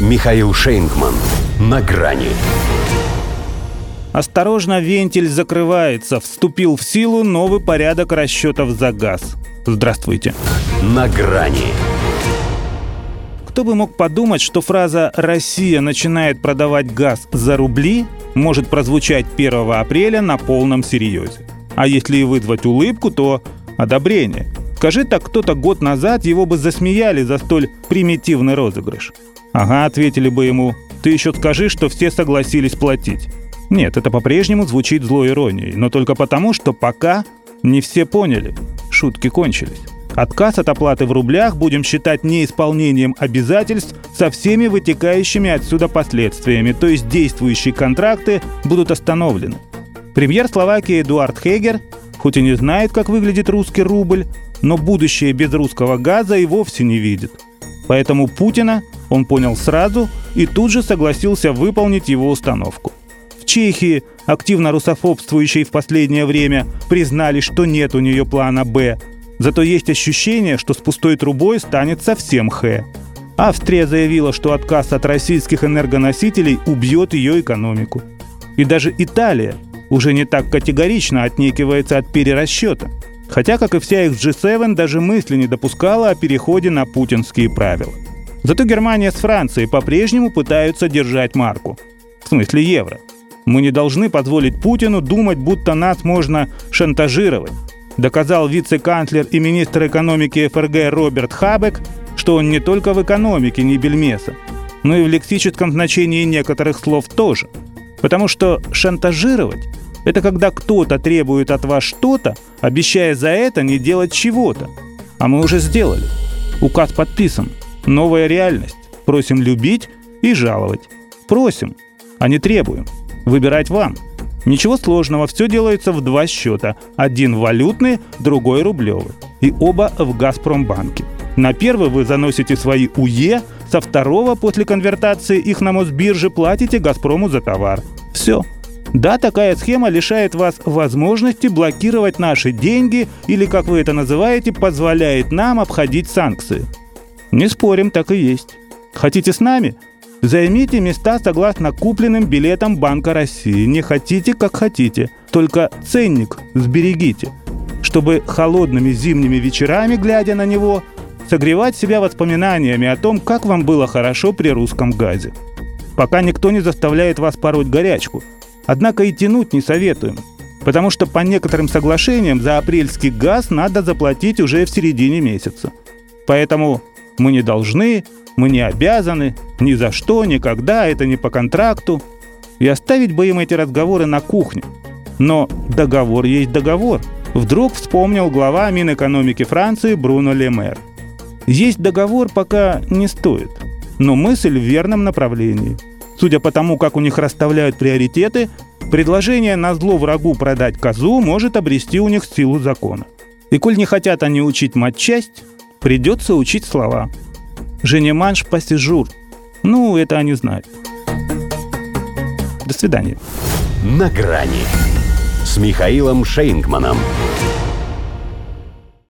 Михаил Шейнгман. На грани. Осторожно, вентиль закрывается. Вступил в силу новый порядок расчетов за газ. Здравствуйте. На грани. Кто бы мог подумать, что фраза «Россия начинает продавать газ за рубли» может прозвучать 1 апреля на полном серьезе. А если и вызвать улыбку, то одобрение. Скажи так кто-то год назад, его бы засмеяли за столь примитивный розыгрыш. Ага, ответили бы ему, ты еще скажи, что все согласились платить. Нет, это по-прежнему звучит злой иронией, но только потому, что пока не все поняли. Шутки кончились. Отказ от оплаты в рублях будем считать неисполнением обязательств со всеми вытекающими отсюда последствиями, то есть действующие контракты будут остановлены. Премьер Словакии Эдуард Хегер, хоть и не знает, как выглядит русский рубль, но будущее без русского газа и вовсе не видит. Поэтому Путина он понял сразу и тут же согласился выполнить его установку. В Чехии, активно русофобствующей в последнее время, признали, что нет у нее плана «Б», Зато есть ощущение, что с пустой трубой станет совсем Х. Австрия заявила, что отказ от российских энергоносителей убьет ее экономику. И даже Италия уже не так категорично отнекивается от перерасчета. Хотя, как и вся их G7, даже мысли не допускала о переходе на путинские правила. Зато Германия с Францией по-прежнему пытаются держать марку. В смысле евро. Мы не должны позволить Путину думать, будто нас можно шантажировать доказал вице-канцлер и министр экономики ФРГ Роберт Хабек, что он не только в экономике не бельмеса, но и в лексическом значении некоторых слов тоже. Потому что шантажировать – это когда кто-то требует от вас что-то, обещая за это не делать чего-то. А мы уже сделали. Указ подписан. Новая реальность. Просим любить и жаловать. Просим, а не требуем. Выбирать вам – Ничего сложного, все делается в два счета. Один валютный, другой рублевый. И оба в «Газпромбанке». На первый вы заносите свои УЕ, со второго после конвертации их на Мосбирже платите «Газпрому» за товар. Все. Да, такая схема лишает вас возможности блокировать наши деньги или, как вы это называете, позволяет нам обходить санкции. Не спорим, так и есть. Хотите с нами? Займите места согласно купленным билетам Банка России. Не хотите, как хотите. Только ценник сберегите, чтобы холодными зимними вечерами, глядя на него, согревать себя воспоминаниями о том, как вам было хорошо при русском газе. Пока никто не заставляет вас пороть горячку. Однако и тянуть не советуем, потому что по некоторым соглашениям за апрельский газ надо заплатить уже в середине месяца. Поэтому мы не должны мы не обязаны, ни за что, никогда, это не по контракту. И оставить бы им эти разговоры на кухне. Но договор есть договор. Вдруг вспомнил глава Минэкономики Франции Бруно Лемер. Есть договор пока не стоит, но мысль в верном направлении. Судя по тому, как у них расставляют приоритеты, предложение на зло врагу продать козу может обрести у них силу закона. И коль не хотят они учить матчасть, придется учить слова – Женеманш пассижур. Ну, это они знают. До свидания. На грани с Михаилом Шейнгманом.